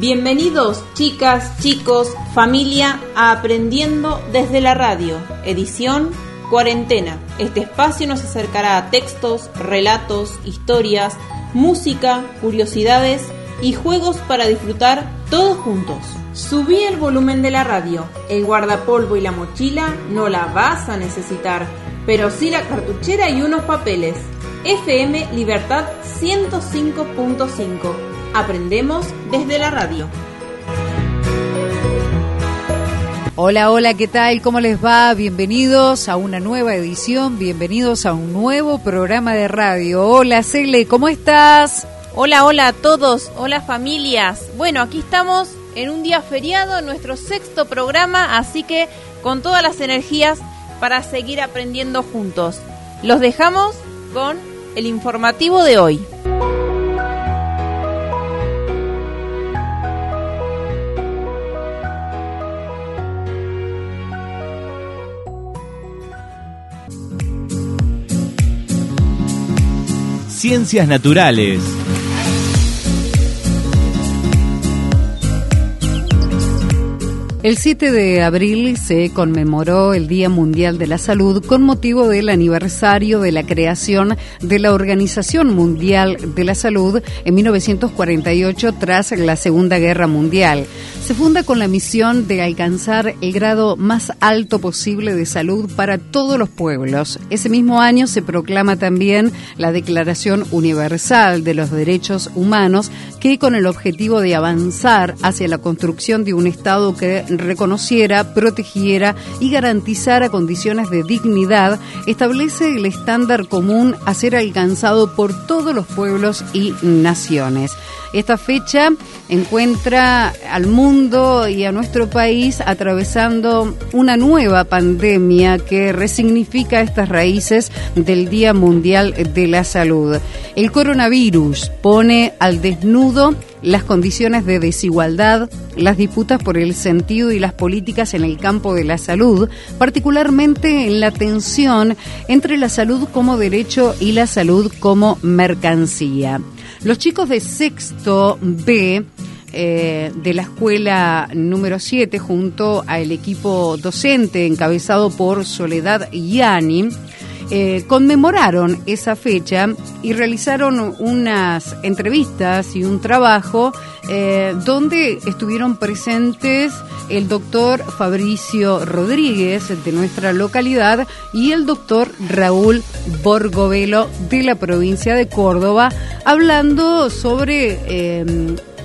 Bienvenidos chicas, chicos, familia a Aprendiendo desde la radio, edición Cuarentena. Este espacio nos acercará a textos, relatos, historias, música, curiosidades y juegos para disfrutar todos juntos. Subí el volumen de la radio, el guardapolvo y la mochila no la vas a necesitar, pero sí la cartuchera y unos papeles. FM Libertad 105.5 Aprendemos desde la radio. Hola, hola, ¿qué tal? ¿Cómo les va? Bienvenidos a una nueva edición, bienvenidos a un nuevo programa de radio. Hola, Cele, ¿cómo estás? Hola, hola a todos, hola familias. Bueno, aquí estamos en un día feriado, nuestro sexto programa, así que con todas las energías para seguir aprendiendo juntos. Los dejamos con el informativo de hoy. Ciencias Naturales. El 7 de abril se conmemoró el Día Mundial de la Salud con motivo del aniversario de la creación de la Organización Mundial de la Salud en 1948 tras la Segunda Guerra Mundial. Se funda con la misión de alcanzar el grado más alto posible de salud para todos los pueblos. Ese mismo año se proclama también la Declaración Universal de los Derechos Humanos que con el objetivo de avanzar hacia la construcción de un Estado que reconociera, protegiera y garantizara condiciones de dignidad, establece el estándar común a ser alcanzado por todos los pueblos y naciones. Esta fecha encuentra al mundo y a nuestro país atravesando una nueva pandemia que resignifica estas raíces del Día Mundial de la Salud. El coronavirus pone al desnudo las condiciones de desigualdad, las disputas por el sentido y las políticas en el campo de la salud, particularmente en la tensión entre la salud como derecho y la salud como mercancía. Los chicos de sexto B eh, de la escuela número 7 junto al equipo docente encabezado por Soledad Yani eh, conmemoraron esa fecha y realizaron unas entrevistas y un trabajo eh, donde estuvieron presentes el doctor Fabricio Rodríguez de nuestra localidad y el doctor Raúl Borgovelo de la provincia de Córdoba, hablando sobre eh,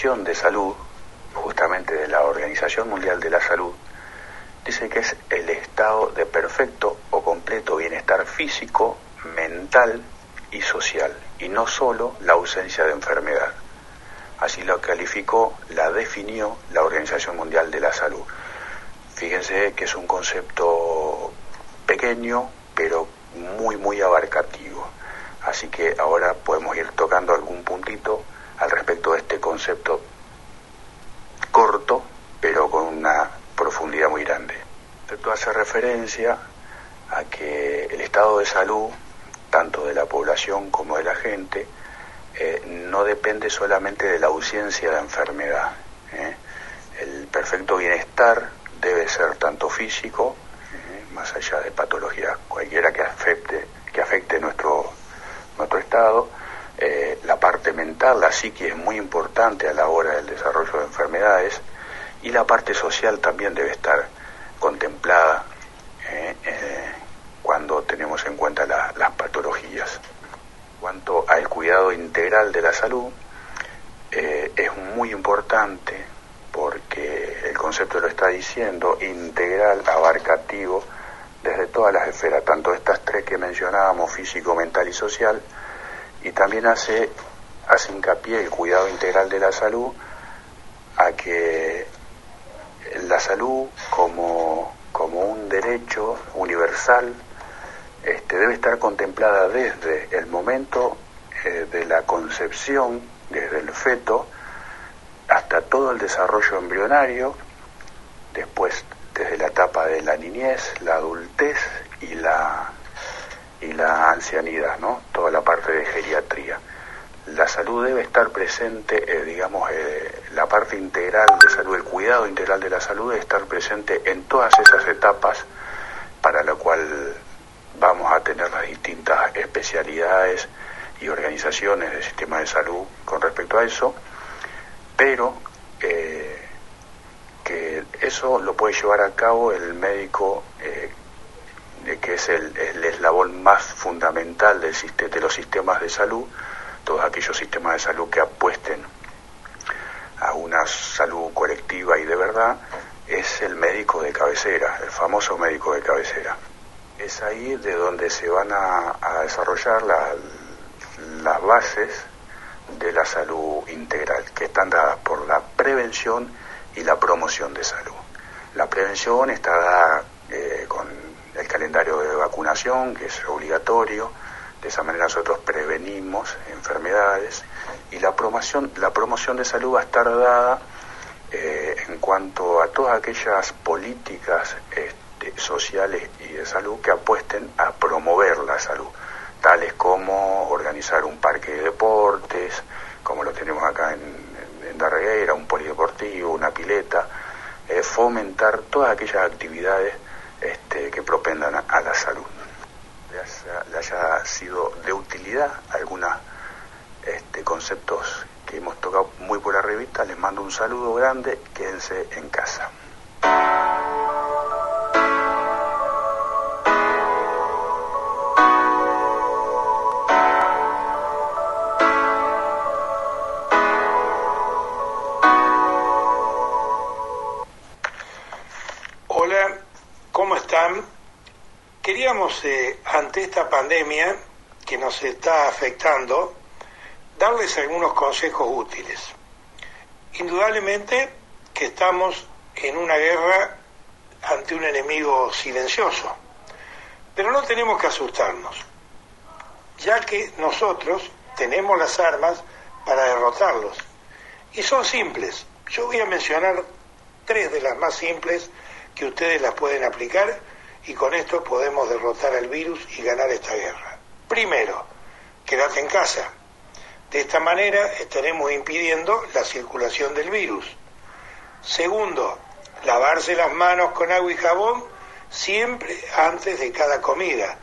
De salud, justamente de la Organización Mundial de la Salud, dice que es el estado de perfecto o completo bienestar físico, mental y social, y no solo la ausencia de enfermedad. Así lo calificó, la definió la Organización Mundial de la Salud. Fíjense que es un concepto pequeño, pero muy, muy abarcativo. Así que ahora podemos ir tocando algún puntito al respecto de este concepto corto, pero con una profundidad muy grande. Esto hace referencia a que el estado de salud, tanto de la población como de la gente, eh, no depende solamente de la ausencia de enfermedad. ¿eh? El perfecto bienestar debe ser tanto físico, eh, más allá de patologías cualquiera que afecte, que afecte nuestro, nuestro estado, eh, la parte mental, la psique es muy importante a la hora del desarrollo de enfermedades y la parte social también debe estar contemplada eh, eh, cuando tenemos en cuenta las patologías. Cuanto al cuidado integral de la salud, es muy importante porque el concepto lo está diciendo, integral, abarcativo, desde todas las esferas, tanto estas tres que mencionábamos, físico, mental y social, y también hace, hace hincapié el cuidado integral de la salud a que la salud como, como un derecho universal este, debe estar contemplada desde el momento eh, de la concepción, desde el feto, hasta todo el desarrollo embrionario, después desde la etapa de la niñez, la adultez y la, la ancianidad, ¿no? toda la parte de geriatría. La salud debe estar presente, eh, digamos, eh, la parte integral de salud, el cuidado integral de la salud debe estar presente en todas esas etapas para lo cual vamos a tener las distintas especialidades y organizaciones del sistema de salud con respecto a eso, pero eh, que eso lo puede llevar a cabo el médico, que es el, eslabón más fundamental de los sistemas de salud, todos aquellos sistemas de salud que apuesten a una salud colectiva y de verdad, es el médico de cabecera, el famoso médico de cabecera. Es ahí de donde se van a, desarrollar las bases de la salud integral, que están dadas por la prevención y la promoción de salud. La prevención está dada el calendario de vacunación, que es obligatorio, de esa manera nosotros prevenimos enfermedades y la promoción, la promoción de salud va a estar dada eh, en cuanto a todas aquellas políticas este, sociales y de salud que apuesten a promover la salud tales como organizar un parque de deportes, como lo tenemos acá en, Darreguera, un polideportivo, una pileta, eh, fomentar todas aquellas actividades a, la salud. Le haya, sido de utilidad algunos este, conceptos que hemos tocado muy por la revista, les mando un saludo grande, quédense en casa. Eh, ante esta pandemia que nos está afectando, darles algunos consejos útiles. Indudablemente que estamos en una guerra ante un enemigo silencioso, pero no tenemos que asustarnos, ya que nosotros tenemos las armas para derrotarlos. Y son simples. Yo voy a mencionar tres de las más simples que ustedes las pueden aplicar y con esto podemos derrotar al virus y ganar esta guerra. Primero, quédate en casa. De esta manera estaremos impidiendo la circulación del virus. Segundo, lavarse las manos con agua y jabón siempre antes de cada comida.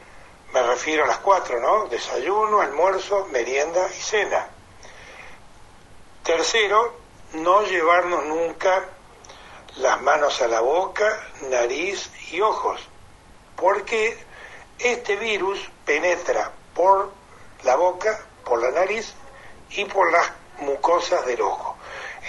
Me refiero a las cuatro, ¿no? Desayuno, almuerzo, merienda y cena. Tercero, no llevarnos nunca las manos a la boca, nariz y ojos porque este virus penetra por la boca, por la nariz y por las mucosas del ojo.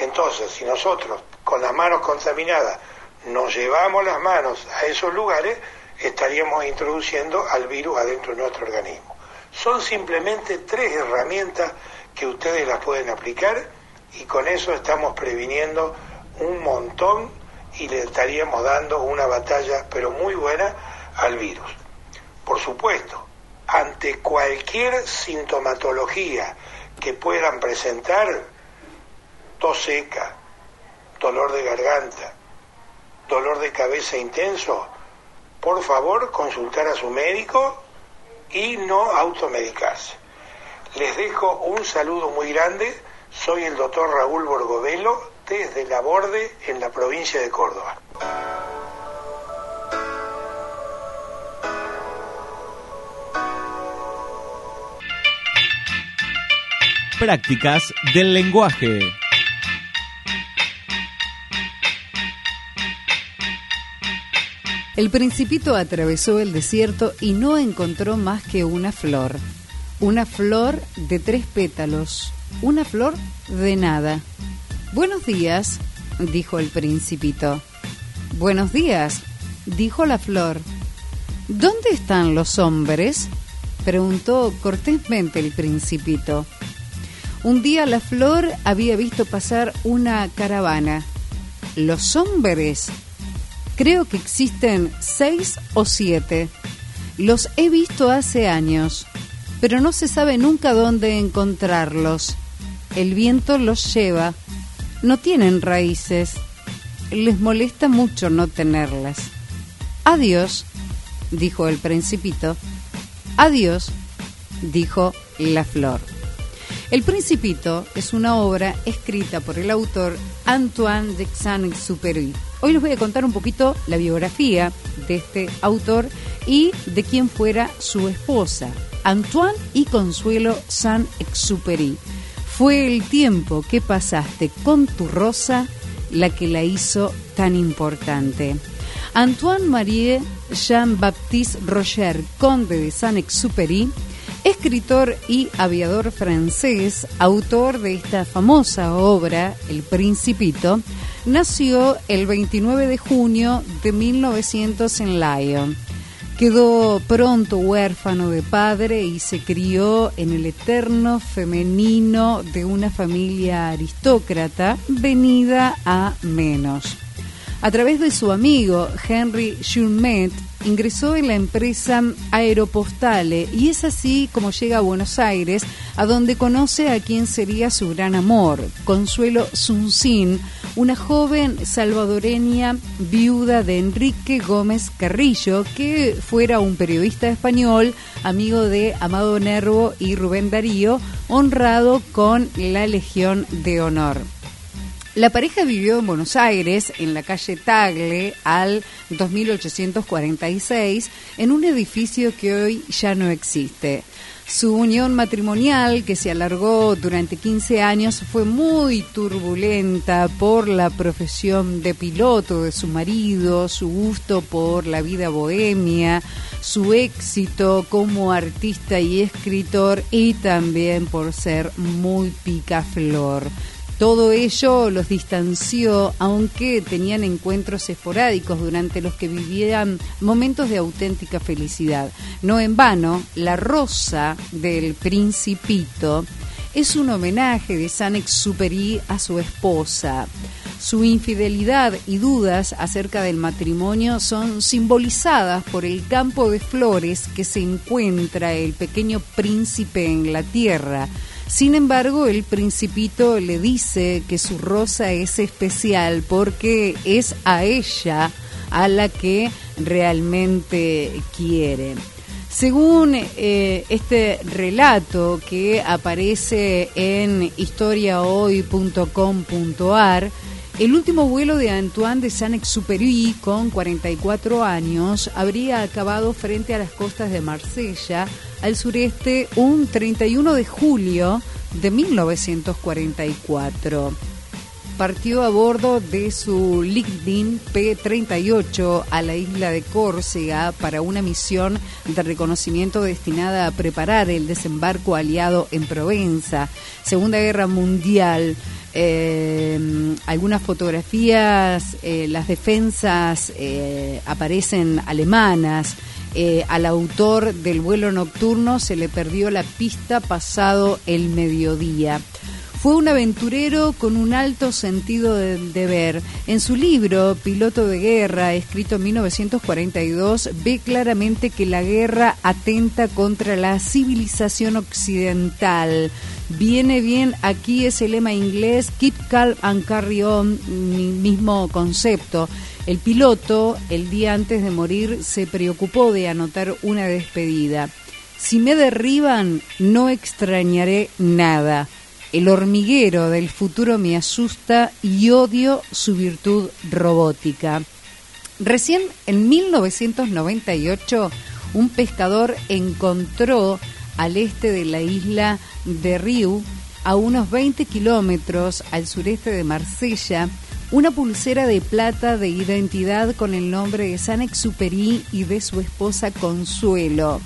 Entonces, si nosotros con las manos contaminadas nos llevamos las manos a esos lugares, estaríamos introduciendo al virus adentro de nuestro organismo. Son simplemente tres herramientas que ustedes las pueden aplicar y con eso estamos previniendo un montón y le estaríamos dando una batalla, pero muy buena, al virus. Por supuesto, ante cualquier sintomatología que puedan presentar, tos seca, dolor de garganta, dolor de cabeza intenso, por favor consultar a su médico y no automedicarse. Les dejo un saludo muy grande. Soy el doctor Raúl Borgovelo desde La Borde en la provincia de Córdoba. Prácticas del lenguaje. El principito atravesó el desierto y no encontró más que una flor. Una flor de tres pétalos. Una flor de nada. Buenos días, dijo el principito. Buenos días, dijo la flor. ¿Dónde están los hombres? preguntó cortésmente el principito. Un día la flor había visto pasar una caravana. Los hombres Creo que existen seis o siete. Los he visto hace años, pero no se sabe nunca dónde encontrarlos. El viento los lleva. No tienen raíces. Les molesta mucho no tenerlas. Adiós, dijo el principito. Adiós, dijo la flor. El Principito es una obra escrita por el autor Antoine de Saint-Exupéry. Hoy les voy a contar un poquito la biografía de este autor y de quién fuera su esposa, Antoine y Consuelo Saint-Exupéry. Fue el tiempo que pasaste con tu rosa la que la hizo tan importante. Antoine Marie Jean-Baptiste Roger, conde de Saint-Exupéry, escritor y aviador francés, autor de esta famosa obra, El Principito, nació el 29 de junio de 1900 en Lyon. Quedó pronto huérfano de padre y se crió en el eterno femenino de una familia aristócrata venida a menos. A través de su amigo Henry Schulmet, ingresó en la empresa Aeropostale y es así como llega a Buenos Aires, a donde conoce a quien sería su gran amor, Consuelo Sunsin, una joven salvadoreña viuda de Enrique Gómez Carrillo, que fuera un periodista español, amigo de Amado Nervo y Rubén Darío, honrado con la Legión de Honor. La pareja vivió en Buenos Aires, en la calle Tagle, al 2846, en un edificio que hoy ya no existe. Su unión matrimonial, que se alargó durante 15 años, fue muy turbulenta por la profesión de piloto de su marido, su gusto por la vida bohemia, su éxito como artista y escritor y también por ser muy picaflor. Todo ello los distanció, aunque tenían encuentros esporádicos durante los que vivían momentos de auténtica felicidad. No en vano, la rosa del principito es un homenaje de Saint-Exupéry a su esposa. Su infidelidad y dudas acerca del matrimonio son simbolizadas por el campo de flores que se encuentra el pequeño príncipe en la tierra, sin embargo, el principito le dice que su rosa es especial porque es a ella a la que realmente quiere. Según eh, este relato que aparece en historiahoy.com.ar, el último vuelo de Antoine de Saint-Exupéry, con 44 años, habría acabado frente a las costas de Marsella, al sureste, un 31 de julio de 1944 partió a bordo de su LinkedIn P-38 a la isla de Córcega para una misión de reconocimiento destinada a preparar el desembarco aliado en Provenza. Segunda Guerra Mundial. Eh, algunas fotografías, eh, las defensas eh, aparecen alemanas. al autor del vuelo nocturno se le perdió la pista pasado el mediodía. Fue un aventurero con un alto sentido del deber. En su libro Piloto de Guerra, escrito en 1942, ve claramente que la guerra atenta contra la civilización occidental. Viene bien aquí ese lema inglés, Keep Calm and Carry On, mismo concepto. El piloto, el día antes de morir, se preocupó de anotar una despedida. Si me derriban, no extrañaré nada. El hormiguero del futuro me asusta y odio su virtud robótica. Recién en 1998 un pescador encontró al este de la isla de Riu a unos 20 kilómetros al sureste de Marsella, una pulsera de plata de identidad con el nombre de Saint-Exupéry y de su esposa Consuelo.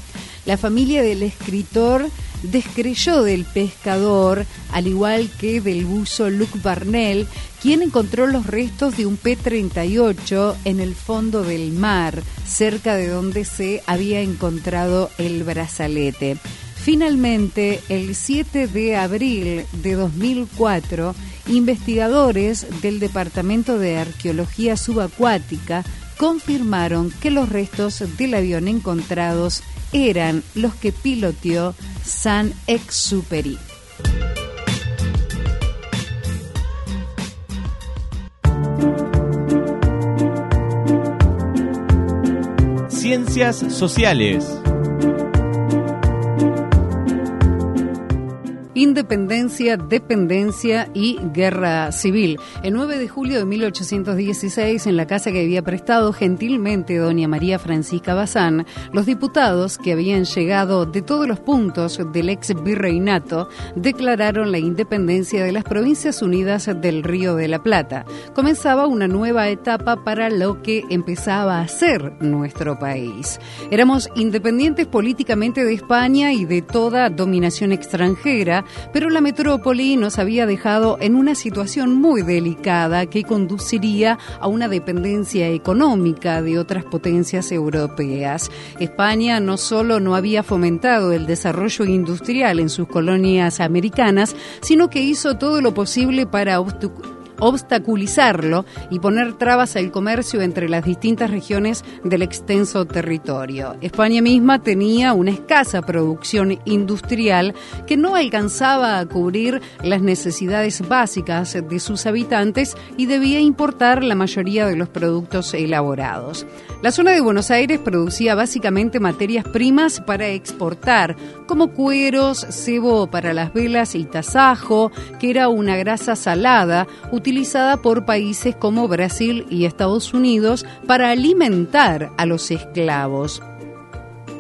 La familia del escritor descreyó del pescador, al igual que del buzo Luc Barnell, quien encontró los restos de un P-38 en el fondo del mar, cerca de donde se había encontrado el brazalete. Finalmente, el 7 de abril de 2004, investigadores del Departamento de Arqueología Subacuática confirmaron que los restos del avión encontrados eran los que piloteó Saint-Exupéry. Ciencias Sociales. Independencia, dependencia y guerra civil. El 9 de julio de 1816, en la casa que había prestado gentilmente doña María Francisca Bazán, los diputados que habían llegado de todos los puntos del ex virreinato declararon la independencia de las Provincias Unidas del Río de la Plata. Comenzaba una nueva etapa para lo que empezaba a ser nuestro país. Éramos independientes políticamente de España y de toda dominación extranjera, pero la metrópoli nos había dejado en una situación muy delicada que conduciría a una dependencia económica de otras potencias europeas. España no solo no había fomentado el desarrollo industrial en sus colonias americanas, sino que hizo todo lo posible para obstaculizarlo y poner trabas al comercio entre las distintas regiones del extenso territorio. España misma tenía una escasa producción industrial que no alcanzaba a cubrir las necesidades básicas de sus habitantes y debía importar la mayoría de los productos elaborados. La zona de Buenos Aires producía básicamente materias primas para exportar, como cueros, cebo para las velas y tasajo, que era una grasa salada utilizada por países como Brasil y Estados Unidos para alimentar a los esclavos.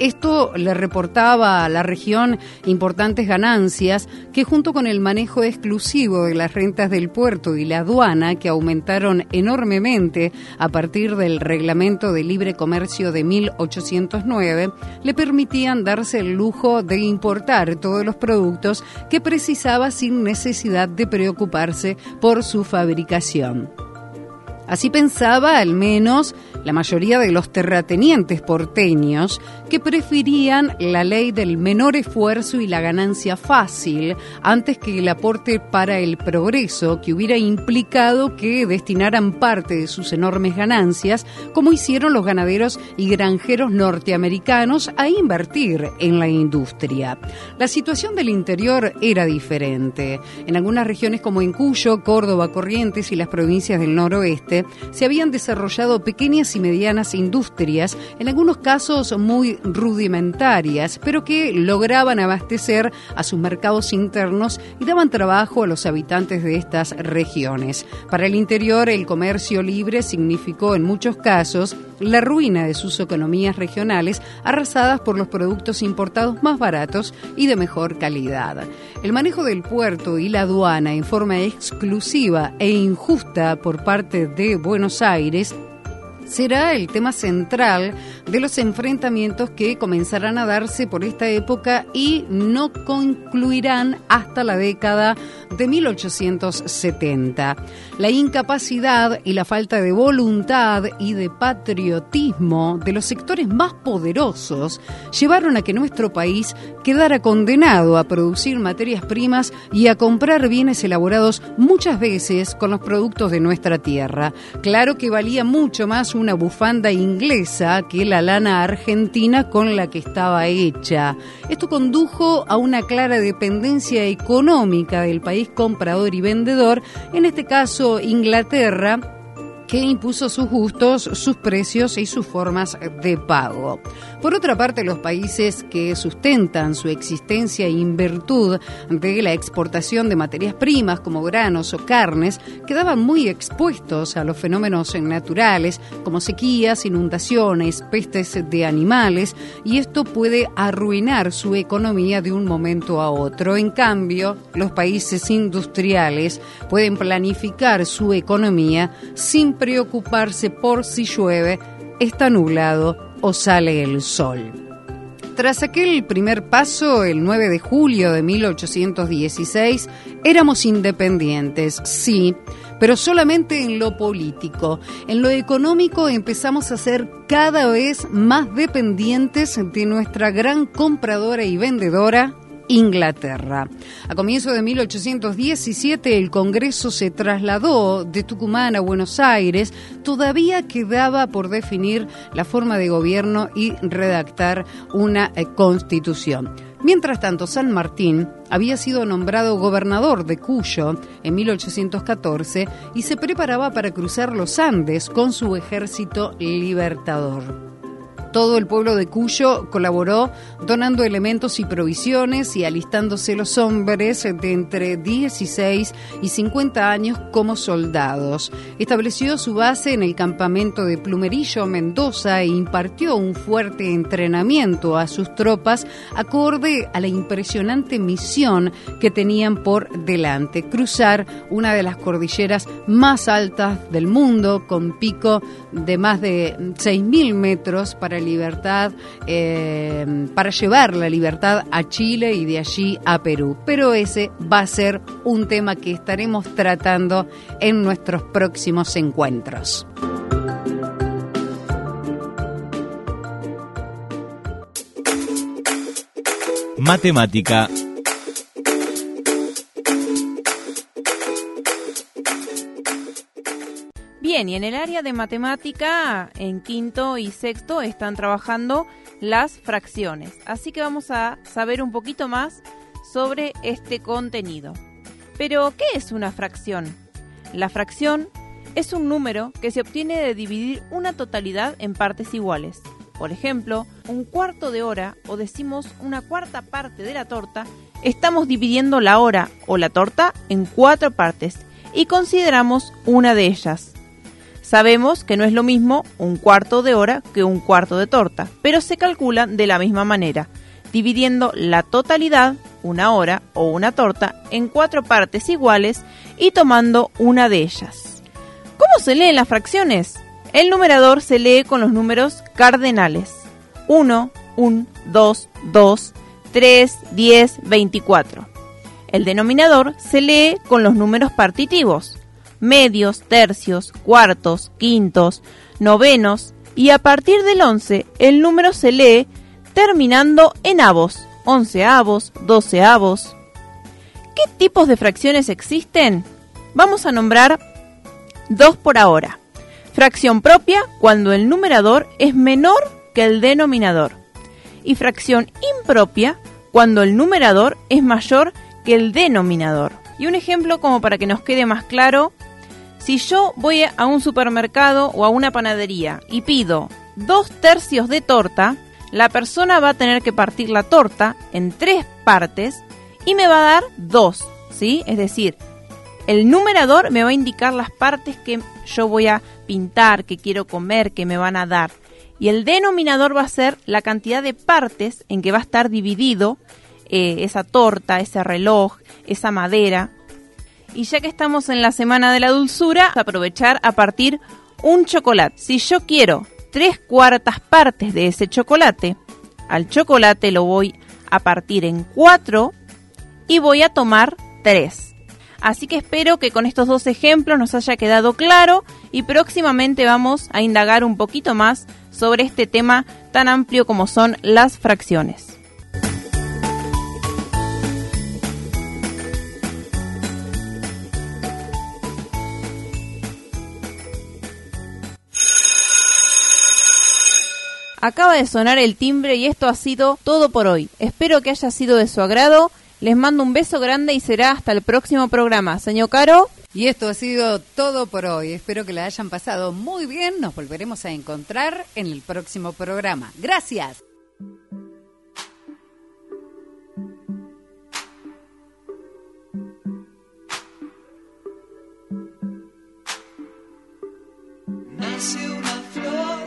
Esto le reportaba a la región importantes ganancias que junto con el manejo exclusivo de las rentas del puerto y la aduana, que aumentaron enormemente a partir del reglamento de libre comercio de 1809, le permitían darse el lujo de importar todos los productos que precisaba sin necesidad de preocuparse por su fabricación. Así pensaba al menos la mayoría de los terratenientes porteños que preferían la ley del menor esfuerzo y la ganancia fácil antes que el aporte para el progreso que hubiera implicado que destinaran parte de sus enormes ganancias, como hicieron los ganaderos y granjeros norteamericanos, a invertir en la industria. La situación del interior era diferente. En algunas regiones como en Cuyo, Córdoba, Corrientes y las provincias del noroeste se habían desarrollado pequeñas y medianas industrias, en algunos casos muy rudimentarias, pero que lograban abastecer a sus mercados internos y daban trabajo a los habitantes de estas regiones. Para el interior, el comercio libre significó en muchos casos la ruina de sus economías regionales arrasadas por los productos importados más baratos y de mejor calidad. El manejo del puerto y la aduana en forma exclusiva e injusta por parte de Buenos Aires será el tema central de los enfrentamientos que comenzarán a darse por esta época y no concluirán hasta la década de 1870. La incapacidad y la falta de voluntad y de patriotismo de los sectores más poderosos llevaron a que nuestro país quedara condenado a producir materias primas y a comprar bienes elaborados muchas veces con los productos de nuestra tierra. Claro que valía mucho más una bufanda inglesa que la lana argentina con la que estaba hecha. Esto condujo a una clara dependencia económica del país comprador y vendedor, en este caso Inglaterra, que impuso sus gustos, sus precios y sus formas de pago. Por otra parte, los países que sustentan su existencia en virtud de la exportación de materias primas como granos o carnes quedaban muy expuestos a los fenómenos naturales como sequías, inundaciones, pestes de animales y esto puede arruinar su economía de un momento a otro. En cambio, los países industriales pueden planificar su economía sin preocuparse por si llueve, está nublado o sale el sol. Tras aquel primer paso, el 9 de julio de 1816, éramos independientes, sí, pero solamente en lo político. En lo económico empezamos a ser cada vez más dependientes de nuestra gran compradora y vendedora, Inglaterra. A comienzo de 1817 el Congreso se trasladó de Tucumán a Buenos Aires. Todavía quedaba por definir la forma de gobierno y redactar una eh, constitución. Mientras tanto, San Martín había sido nombrado gobernador de Cuyo en 1814 y se preparaba para cruzar los Andes con su ejército libertador. Todo el pueblo de Cuyo colaboró donando elementos y provisiones y alistándose los hombres de entre 16 y 50 años como soldados. Estableció su base en el campamento de Plumerillo, Mendoza, e impartió un fuerte entrenamiento a sus tropas acorde a la impresionante misión que tenían por delante, cruzar una de las cordilleras más altas del mundo con pico de más de 6.000 metros para libertad, eh, para llevar la libertad a Chile y de allí a Perú. Pero ese va a ser un tema que estaremos tratando en nuestros próximos encuentros. Matemática Y en el área de matemática, en quinto y sexto están trabajando las fracciones. Así que vamos a saber un poquito más sobre este contenido. Pero, ¿qué es una fracción? La fracción es un número que se obtiene de dividir una totalidad en partes iguales. Por ejemplo, un cuarto de hora o decimos una cuarta parte de la torta, estamos dividiendo la hora o la torta en cuatro partes y consideramos una de ellas. Sabemos que no es lo mismo un cuarto de hora que un cuarto de torta, pero se calculan de la misma manera, dividiendo la totalidad, una hora o una torta, en cuatro partes iguales y tomando una de ellas. ¿Cómo se leen las fracciones? El numerador se lee con los números cardenales. 1, 1, 2, 2, 3, 10, 24. El denominador se lee con los números partitivos medios, tercios, cuartos, quintos, novenos y a partir del 11 el número se lee terminando en avos, onceavos, doceavos. ¿Qué tipos de fracciones existen? Vamos a nombrar dos por ahora. Fracción propia cuando el numerador es menor que el denominador. Y fracción impropia cuando el numerador es mayor que el denominador. Y un ejemplo como para que nos quede más claro si yo voy a un supermercado o a una panadería y pido dos tercios de torta, la persona va a tener que partir la torta en tres partes y me va a dar dos, ¿sí? Es decir, el numerador me va a indicar las partes que yo voy a pintar, que quiero comer, que me van a dar. Y el denominador va a ser la cantidad de partes en que va a estar dividido eh, esa torta, ese reloj, esa madera. Y ya que estamos en la semana de la dulzura, aprovechar a partir un chocolate. Si yo quiero tres cuartas partes de ese chocolate, al chocolate lo voy a partir en cuatro y voy a tomar tres. Así que espero que con estos dos ejemplos nos haya quedado claro y próximamente vamos a indagar un poquito más sobre este tema tan amplio como son las fracciones. Acaba de sonar el timbre y esto ha sido todo por hoy. Espero que haya sido de su agrado. Les mando un beso grande y será hasta el próximo programa. Señor Caro. Y esto ha sido todo por hoy. Espero que la hayan pasado muy bien. Nos volveremos a encontrar en el próximo programa. Gracias.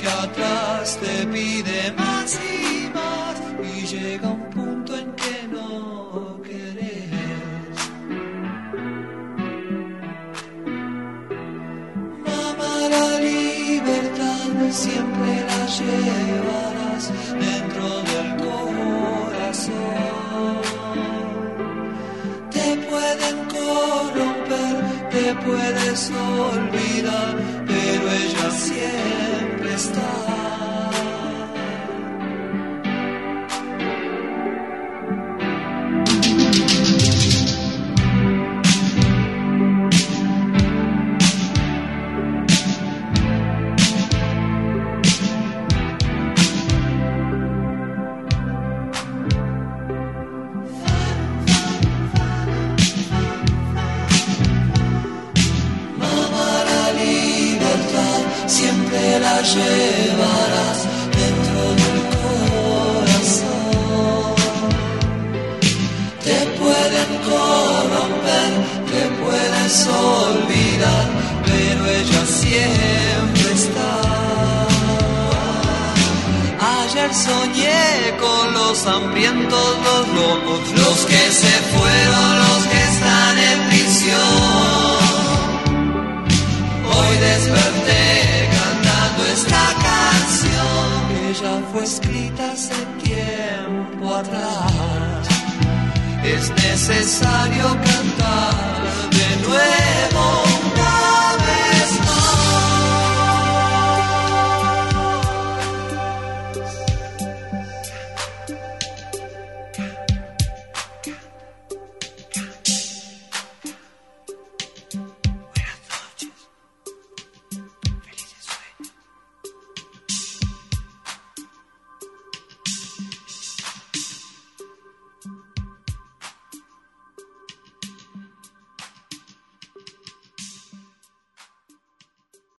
te tira atrás, te pide más y más y llega un punto en que no querés. Mamá, la libertad siempre la llevarás dentro del corazón. Te pueden corromper, te puedes olvidar, pero ella siempre los que se fueron, los que están en prisión. Hoy desperté cantando esta canción que ya fue escrita hace tiempo atrás. Es necesario cantar de nuevo